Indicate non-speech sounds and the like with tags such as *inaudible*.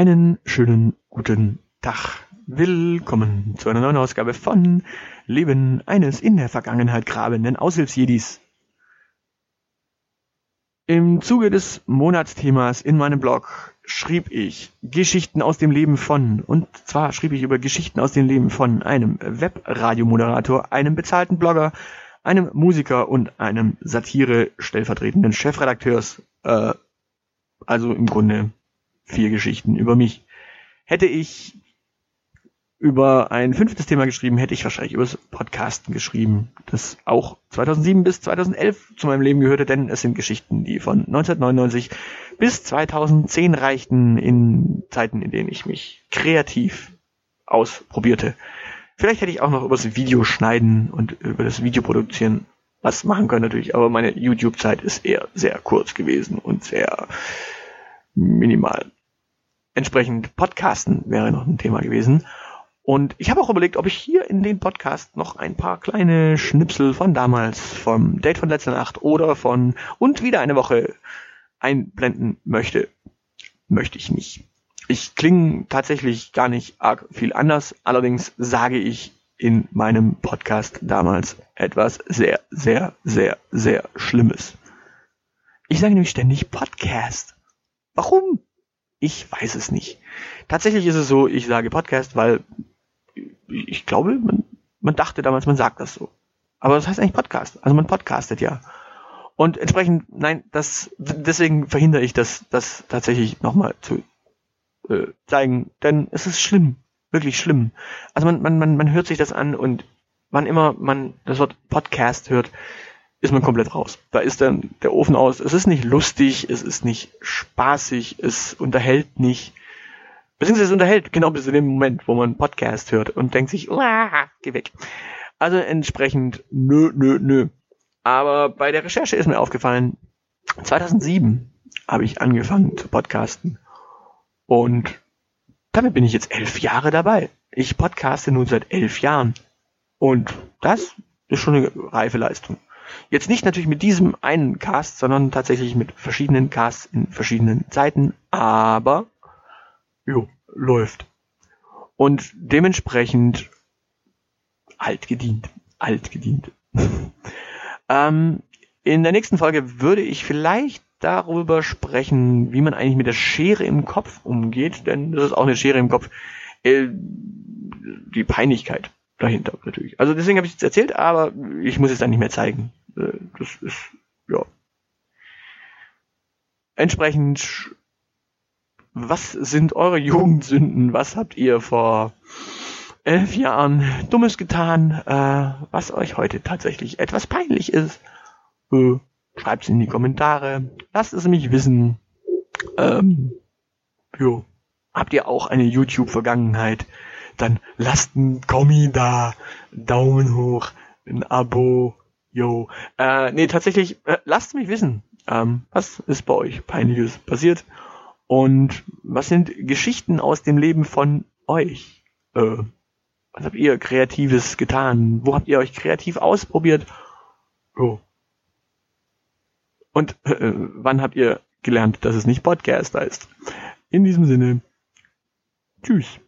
Einen schönen guten Tag. Willkommen zu einer neuen Ausgabe von Leben eines in der Vergangenheit grabenden Aushilfsjedis. Im Zuge des Monatsthemas in meinem Blog schrieb ich Geschichten aus dem Leben von, und zwar schrieb ich über Geschichten aus dem Leben von einem Webradiomoderator, einem bezahlten Blogger, einem Musiker und einem Satire-stellvertretenden Chefredakteurs, äh, also im Grunde vier Geschichten über mich. Hätte ich über ein fünftes Thema geschrieben, hätte ich wahrscheinlich über das Podcasten geschrieben, das auch 2007 bis 2011 zu meinem Leben gehörte, denn es sind Geschichten, die von 1999 bis 2010 reichten, in Zeiten, in denen ich mich kreativ ausprobierte. Vielleicht hätte ich auch noch über das Video schneiden und über das Video produzieren was machen können natürlich, aber meine YouTube-Zeit ist eher sehr kurz gewesen und sehr minimal. Entsprechend Podcasten wäre noch ein Thema gewesen. Und ich habe auch überlegt, ob ich hier in den Podcast noch ein paar kleine Schnipsel von damals, vom Date von letzter Nacht oder von und wieder eine Woche einblenden möchte. Möchte ich nicht. Ich klinge tatsächlich gar nicht arg viel anders, allerdings sage ich in meinem Podcast damals etwas sehr, sehr, sehr, sehr Schlimmes. Ich sage nämlich ständig Podcast. Warum? Ich weiß es nicht. Tatsächlich ist es so, ich sage Podcast, weil ich glaube, man, man dachte damals, man sagt das so. Aber das heißt eigentlich Podcast. Also man podcastet ja. Und entsprechend, nein, das, deswegen verhindere ich das, das tatsächlich nochmal zu äh, zeigen, denn es ist schlimm, wirklich schlimm. Also man, man, man, man hört sich das an und wann immer man das Wort Podcast hört, ist man komplett raus. Da ist dann der Ofen aus. Es ist nicht lustig, es ist nicht spaßig, es unterhält nicht. Beziehungsweise es unterhält genau bis zu dem Moment, wo man Podcast hört und denkt sich, geh weg. Also entsprechend, nö, nö, nö. Aber bei der Recherche ist mir aufgefallen, 2007 habe ich angefangen zu podcasten. Und damit bin ich jetzt elf Jahre dabei. Ich podcaste nun seit elf Jahren. Und das ist schon eine reife Leistung. Jetzt nicht natürlich mit diesem einen Cast, sondern tatsächlich mit verschiedenen Casts in verschiedenen Zeiten, aber jo, läuft. Und dementsprechend alt gedient. Alt gedient. *laughs* ähm, in der nächsten Folge würde ich vielleicht darüber sprechen, wie man eigentlich mit der Schere im Kopf umgeht, denn das ist auch eine Schere im Kopf. Äh, die Peinlichkeit dahinter natürlich. Also deswegen habe ich es erzählt, aber ich muss es dann nicht mehr zeigen. Äh, das ist, ja. Entsprechend was sind eure Jugendsünden? Was habt ihr vor elf Jahren Dummes getan, äh, was euch heute tatsächlich etwas peinlich ist? Äh, Schreibt es in die Kommentare. Lasst es mich wissen. Ähm, jo. Habt ihr auch eine YouTube-Vergangenheit? Dann lasst ein Kommi da, Daumen hoch, ein Abo, yo. Äh, nee, tatsächlich, äh, lasst mich wissen. Ähm, was ist bei euch Peinliches passiert? Und was sind Geschichten aus dem Leben von euch? Äh, was habt ihr Kreatives getan? Wo habt ihr euch kreativ ausprobiert? Oh. Und äh, wann habt ihr gelernt, dass es nicht Podcast heißt? In diesem Sinne, tschüss.